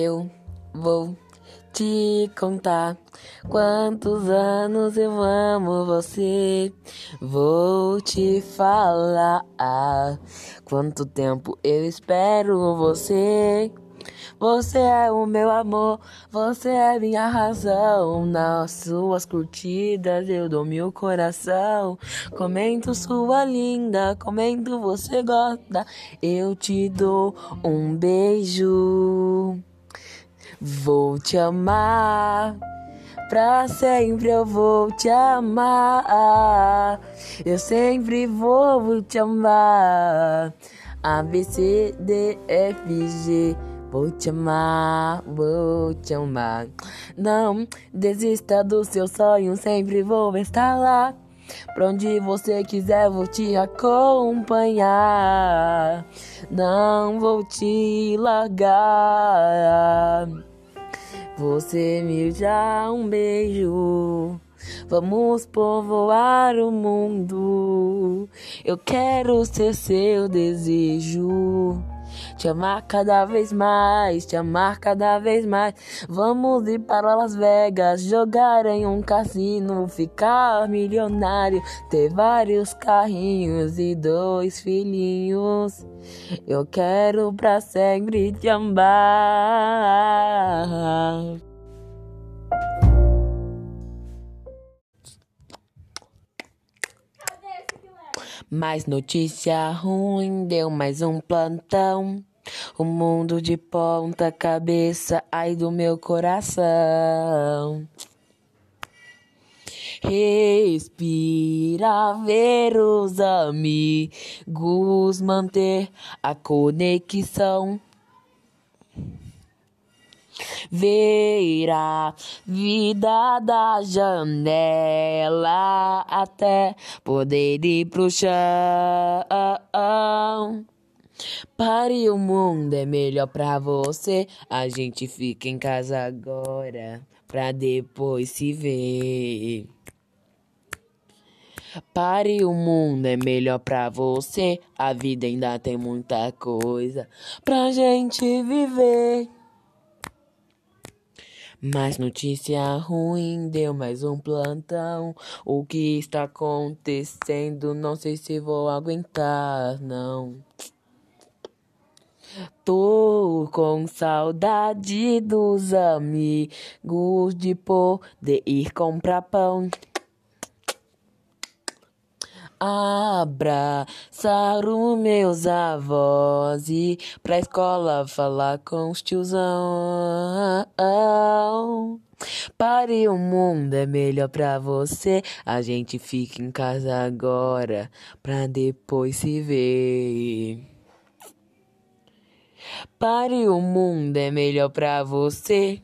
Eu vou te contar quantos anos eu amo você. Vou te falar quanto tempo eu espero você. Você é o meu amor, você é minha razão. Nas suas curtidas eu dou meu coração. Comento sua linda, comento você gosta. Eu te dou um beijo. Vou te amar. Pra sempre eu vou te amar. Eu sempre vou te amar. A, B, C, D, F, G. Vou te amar, vou te amar. Não desista do seu sonho, sempre vou estar lá. Pra onde você quiser, vou te acompanhar. Não vou te largar. Você me dá um beijo. Vamos povoar o mundo. Eu quero ser seu desejo. Te amar cada vez mais, te amar cada vez mais. Vamos ir para Las Vegas, jogar em um cassino, ficar milionário, ter vários carrinhos e dois filhinhos. Eu quero pra sempre te amar. Mais notícia ruim, deu mais um plantão. O mundo de ponta cabeça, ai do meu coração. Respira, ver os amigos, manter a conexão. Ver a vida da janela até poder ir pro chão. Pare, o mundo é melhor pra você. A gente fica em casa agora pra depois se ver. Pare, o mundo é melhor pra você. A vida ainda tem muita coisa pra gente viver. Mais notícia ruim, deu mais um plantão. O que está acontecendo? Não sei se vou aguentar, não. Tô com saudade dos amigos de poder ir comprar pão. Abraçar os meus avós e pra escola falar com os tiozão. Pare, o mundo é melhor pra você. A gente fica em casa agora pra depois se ver. Pare, o mundo é melhor pra você.